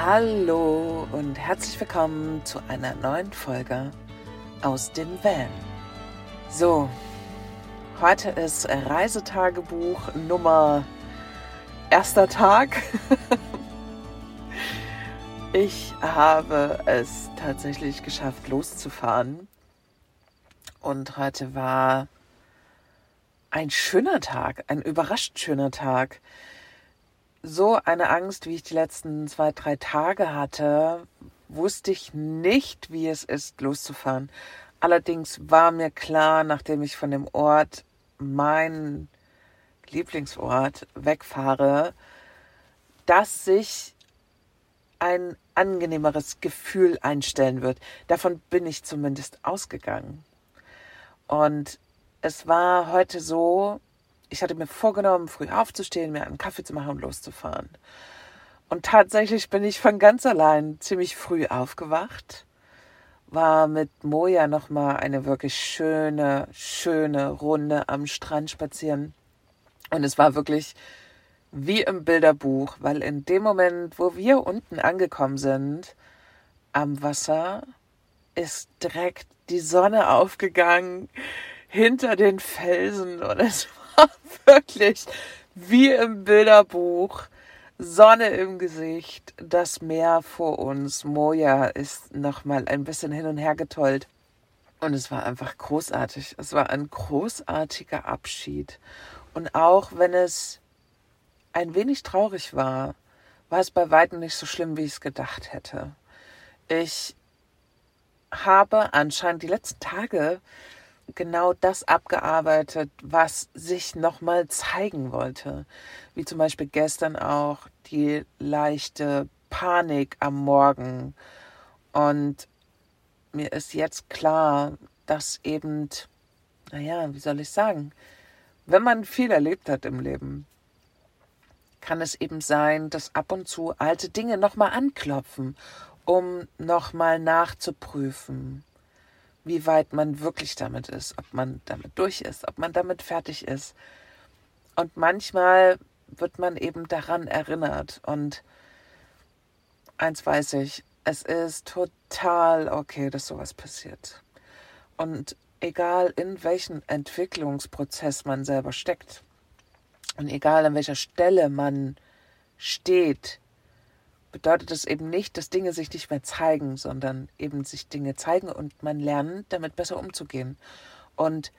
Hallo und herzlich willkommen zu einer neuen Folge aus dem Van. So, heute ist Reisetagebuch Nummer erster Tag. ich habe es tatsächlich geschafft, loszufahren. Und heute war ein schöner Tag, ein überrascht schöner Tag so eine Angst, wie ich die letzten zwei, drei Tage hatte, wusste ich nicht, wie es ist, loszufahren. Allerdings war mir klar, nachdem ich von dem Ort, mein Lieblingsort, wegfahre, dass sich ein angenehmeres Gefühl einstellen wird. Davon bin ich zumindest ausgegangen. Und es war heute so, ich hatte mir vorgenommen, früh aufzustehen, mir einen Kaffee zu machen und loszufahren. Und tatsächlich bin ich von ganz allein ziemlich früh aufgewacht, war mit Moja nochmal eine wirklich schöne, schöne Runde am Strand spazieren. Und es war wirklich wie im Bilderbuch, weil in dem Moment, wo wir unten angekommen sind, am Wasser, ist direkt die Sonne aufgegangen hinter den Felsen und es wirklich wie im Bilderbuch. Sonne im Gesicht, das Meer vor uns. Moja ist nochmal ein bisschen hin und her getollt. Und es war einfach großartig. Es war ein großartiger Abschied. Und auch wenn es ein wenig traurig war, war es bei weitem nicht so schlimm, wie ich es gedacht hätte. Ich habe anscheinend die letzten Tage genau das abgearbeitet, was sich nochmal zeigen wollte. Wie zum Beispiel gestern auch die leichte Panik am Morgen. Und mir ist jetzt klar, dass eben, naja, wie soll ich sagen, wenn man viel erlebt hat im Leben, kann es eben sein, dass ab und zu alte Dinge nochmal anklopfen, um nochmal nachzuprüfen wie weit man wirklich damit ist, ob man damit durch ist, ob man damit fertig ist. Und manchmal wird man eben daran erinnert. Und eins weiß ich, es ist total okay, dass sowas passiert. Und egal in welchem Entwicklungsprozess man selber steckt und egal an welcher Stelle man steht, bedeutet es eben nicht, dass Dinge sich nicht mehr zeigen, sondern eben sich Dinge zeigen und man lernt, damit besser umzugehen. Und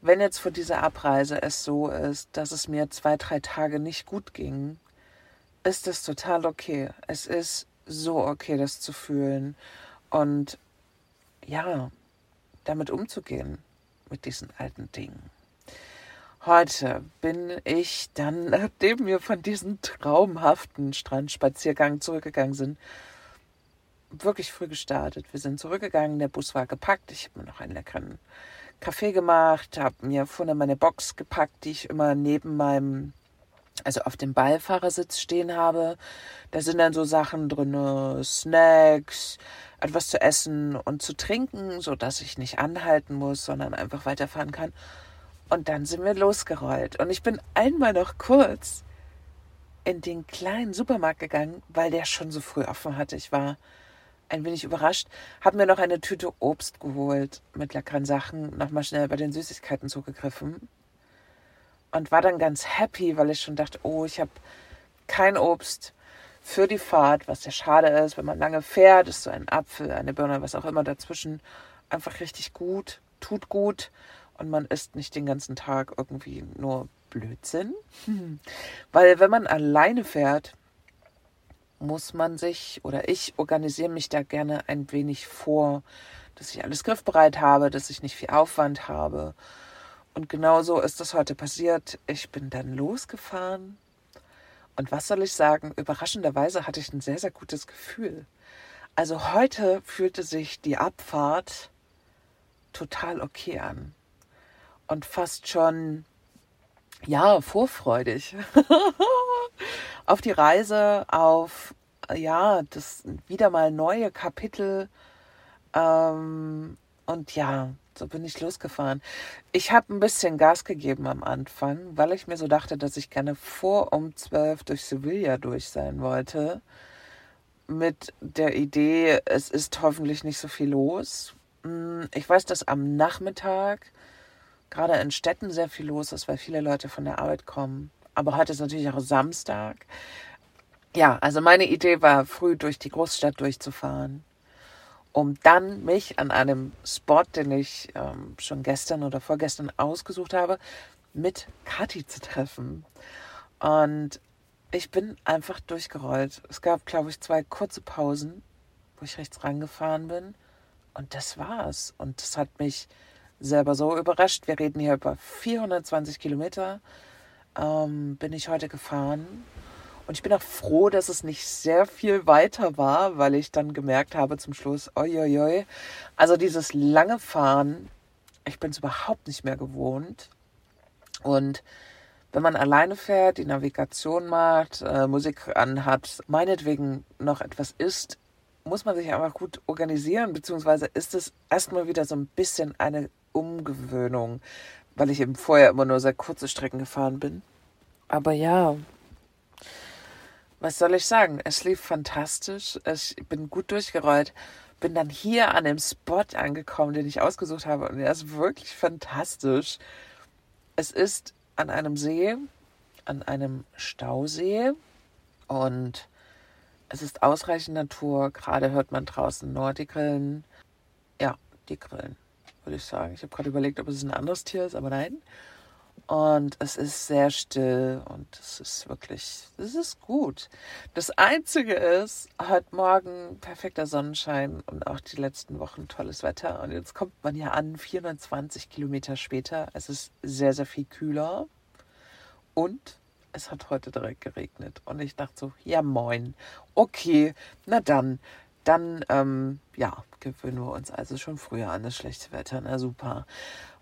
wenn jetzt vor dieser Abreise es so ist, dass es mir zwei, drei Tage nicht gut ging, ist es total okay. Es ist so okay, das zu fühlen und ja, damit umzugehen mit diesen alten Dingen. Heute bin ich dann, nachdem wir von diesem traumhaften Strandspaziergang zurückgegangen sind, wirklich früh gestartet. Wir sind zurückgegangen, der Bus war gepackt. Ich habe mir noch einen leckeren Kaffee gemacht, habe mir vorne meine Box gepackt, die ich immer neben meinem, also auf dem Beifahrersitz stehen habe. Da sind dann so Sachen drin, Snacks, etwas zu essen und zu trinken, so dass ich nicht anhalten muss, sondern einfach weiterfahren kann. Und dann sind wir losgerollt. Und ich bin einmal noch kurz in den kleinen Supermarkt gegangen, weil der schon so früh offen hatte. Ich war ein wenig überrascht, habe mir noch eine Tüte Obst geholt mit leckeren Sachen, nochmal schnell bei den Süßigkeiten zugegriffen und war dann ganz happy, weil ich schon dachte, oh, ich habe kein Obst für die Fahrt, was ja schade ist, wenn man lange fährt, ist so ein Apfel, eine Birne, was auch immer dazwischen einfach richtig gut, tut gut und man isst nicht den ganzen Tag irgendwie nur Blödsinn. Hm. Weil wenn man alleine fährt, muss man sich oder ich organisiere mich da gerne ein wenig vor, dass ich alles griffbereit habe, dass ich nicht viel Aufwand habe. Und genau so ist das heute passiert. Ich bin dann losgefahren. Und was soll ich sagen? Überraschenderweise hatte ich ein sehr, sehr gutes Gefühl. Also heute fühlte sich die Abfahrt total okay an und fast schon, ja, vorfreudig auf die Reise, auf, ja, das wieder mal neue Kapitel. Ähm, und ja, so bin ich losgefahren. Ich habe ein bisschen Gas gegeben am Anfang, weil ich mir so dachte, dass ich gerne vor um zwölf durch Sevilla durch sein wollte. mit der Idee, es ist hoffentlich nicht so viel los. Hm, ich weiß, dass am Nachmittag gerade in Städten sehr viel los ist, weil viele Leute von der Arbeit kommen. Aber heute ist natürlich auch Samstag. Ja, also meine Idee war, früh durch die Großstadt durchzufahren, um dann mich an einem Spot, den ich ähm, schon gestern oder vorgestern ausgesucht habe, mit Kathi zu treffen. Und ich bin einfach durchgerollt. Es gab, glaube ich, zwei kurze Pausen, wo ich rechts rangefahren bin. Und das war's. Und das hat mich selber so überrascht. Wir reden hier über 420 Kilometer. Ähm, bin ich heute gefahren. Und ich bin auch froh, dass es nicht sehr viel weiter war, weil ich dann gemerkt habe zum Schluss, oi. Also dieses lange Fahren, ich bin es überhaupt nicht mehr gewohnt. Und wenn man alleine fährt, die Navigation macht, äh, Musik anhat, meinetwegen noch etwas isst, muss man sich einfach gut organisieren, beziehungsweise ist es erstmal wieder so ein bisschen eine Umgewöhnung, weil ich eben vorher immer nur sehr kurze Strecken gefahren bin. Aber ja, was soll ich sagen? Es lief fantastisch. Ich bin gut durchgerollt. Bin dann hier an dem Spot angekommen, den ich ausgesucht habe. Und er ist wirklich fantastisch. Es ist an einem See, an einem Stausee. Und es ist ausreichend Natur. Gerade hört man draußen nur die Grillen. Ja, die Grillen, würde ich sagen. Ich habe gerade überlegt, ob es ein anderes Tier ist, aber nein. Und es ist sehr still und es ist wirklich, es ist gut. Das Einzige ist, heute Morgen perfekter Sonnenschein und auch die letzten Wochen tolles Wetter. Und jetzt kommt man ja an, 420 Kilometer später. Es ist sehr, sehr viel kühler. Und es hat heute direkt geregnet. Und ich dachte so, ja moin, okay, na dann, dann, ähm, ja, gewöhnen wir uns also schon früher an das schlechte Wetter. Na super.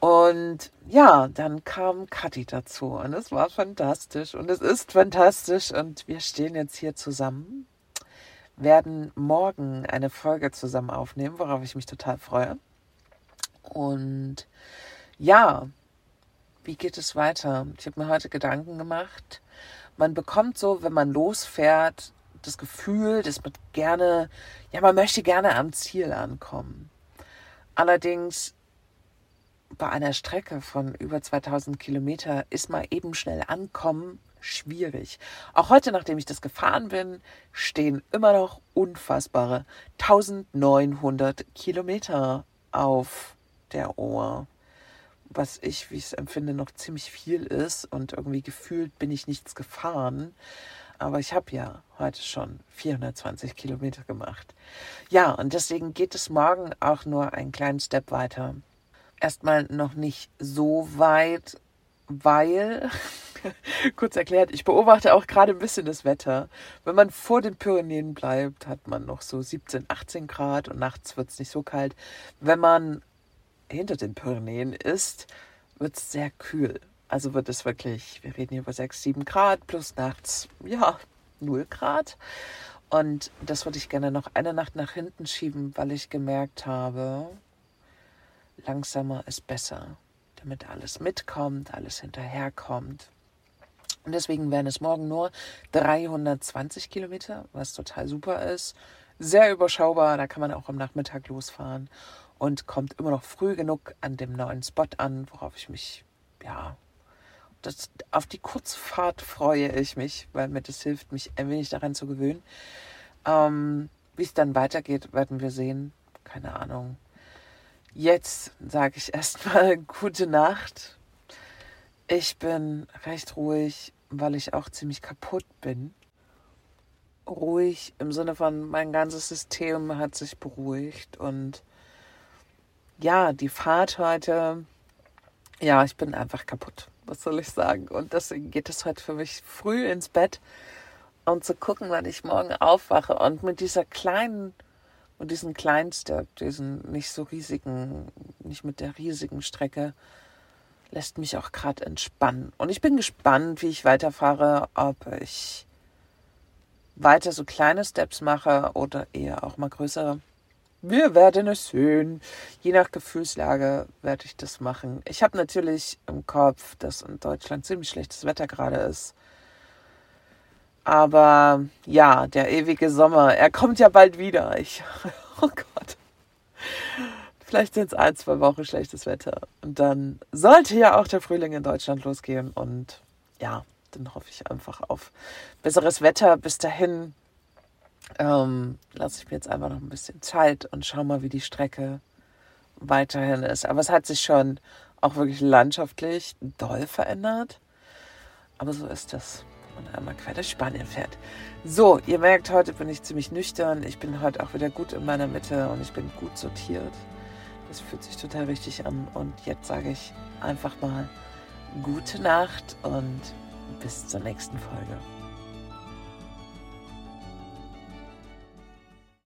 Und ja, dann kam Kathi dazu und es war fantastisch und es ist fantastisch und wir stehen jetzt hier zusammen, werden morgen eine Folge zusammen aufnehmen, worauf ich mich total freue. Und ja, wie geht es weiter? Ich habe mir heute Gedanken gemacht. Man bekommt so, wenn man losfährt, das Gefühl, dass man gerne, ja, man möchte gerne am Ziel ankommen. Allerdings bei einer Strecke von über 2000 Kilometer ist mal eben schnell ankommen schwierig. Auch heute, nachdem ich das gefahren bin, stehen immer noch unfassbare 1900 Kilometer auf der Ohr. Was ich, wie ich es empfinde, noch ziemlich viel ist und irgendwie gefühlt bin ich nichts gefahren. Aber ich habe ja heute schon 420 Kilometer gemacht. Ja, und deswegen geht es morgen auch nur einen kleinen Step weiter erstmal noch nicht so weit, weil, kurz erklärt, ich beobachte auch gerade ein bisschen das Wetter. Wenn man vor den Pyrenäen bleibt, hat man noch so 17, 18 Grad und nachts wird es nicht so kalt. Wenn man hinter den Pyrenäen ist, wird es sehr kühl. Also wird es wirklich, wir reden hier über 6, 7 Grad plus nachts, ja, 0 Grad. Und das würde ich gerne noch eine Nacht nach hinten schieben, weil ich gemerkt habe, langsamer ist besser, damit alles mitkommt, alles hinterherkommt. Und deswegen werden es morgen nur 320 Kilometer, was total super ist. Sehr überschaubar, da kann man auch am Nachmittag losfahren und kommt immer noch früh genug an dem neuen Spot an, worauf ich mich, ja, das, auf die Kurzfahrt freue ich mich, weil mir das hilft, mich ein wenig daran zu gewöhnen. Ähm, Wie es dann weitergeht, werden wir sehen. Keine Ahnung. Jetzt sage ich erstmal gute Nacht. Ich bin recht ruhig, weil ich auch ziemlich kaputt bin. Ruhig im Sinne von, mein ganzes System hat sich beruhigt und ja, die Fahrt heute, ja, ich bin einfach kaputt. Was soll ich sagen? Und deswegen geht es heute für mich früh ins Bett, um zu gucken, wann ich morgen aufwache. Und mit dieser kleinen und diesen Kleinstep, diesen nicht so riesigen, nicht mit der riesigen Strecke, lässt mich auch gerade entspannen. Und ich bin gespannt, wie ich weiterfahre, ob ich weiter so kleine Steps mache oder eher auch mal größere. Wir werden es sehen. Je nach Gefühlslage werde ich das machen. Ich habe natürlich im Kopf, dass in Deutschland ziemlich schlechtes Wetter gerade ist. Aber ja, der ewige Sommer, er kommt ja bald wieder. Ich, oh Gott. Vielleicht sind es ein, zwei Wochen schlechtes Wetter. Und dann sollte ja auch der Frühling in Deutschland losgehen. Und ja, dann hoffe ich einfach auf besseres Wetter. Bis dahin ähm, lasse ich mir jetzt einfach noch ein bisschen Zeit und schau mal, wie die Strecke weiterhin ist. Aber es hat sich schon auch wirklich landschaftlich doll verändert. Aber so ist das, wenn man einmal quer durch Spanien fährt. So, ihr merkt, heute bin ich ziemlich nüchtern. Ich bin heute auch wieder gut in meiner Mitte und ich bin gut sortiert. Das fühlt sich total richtig an. Und jetzt sage ich einfach mal gute Nacht und bis zur nächsten Folge.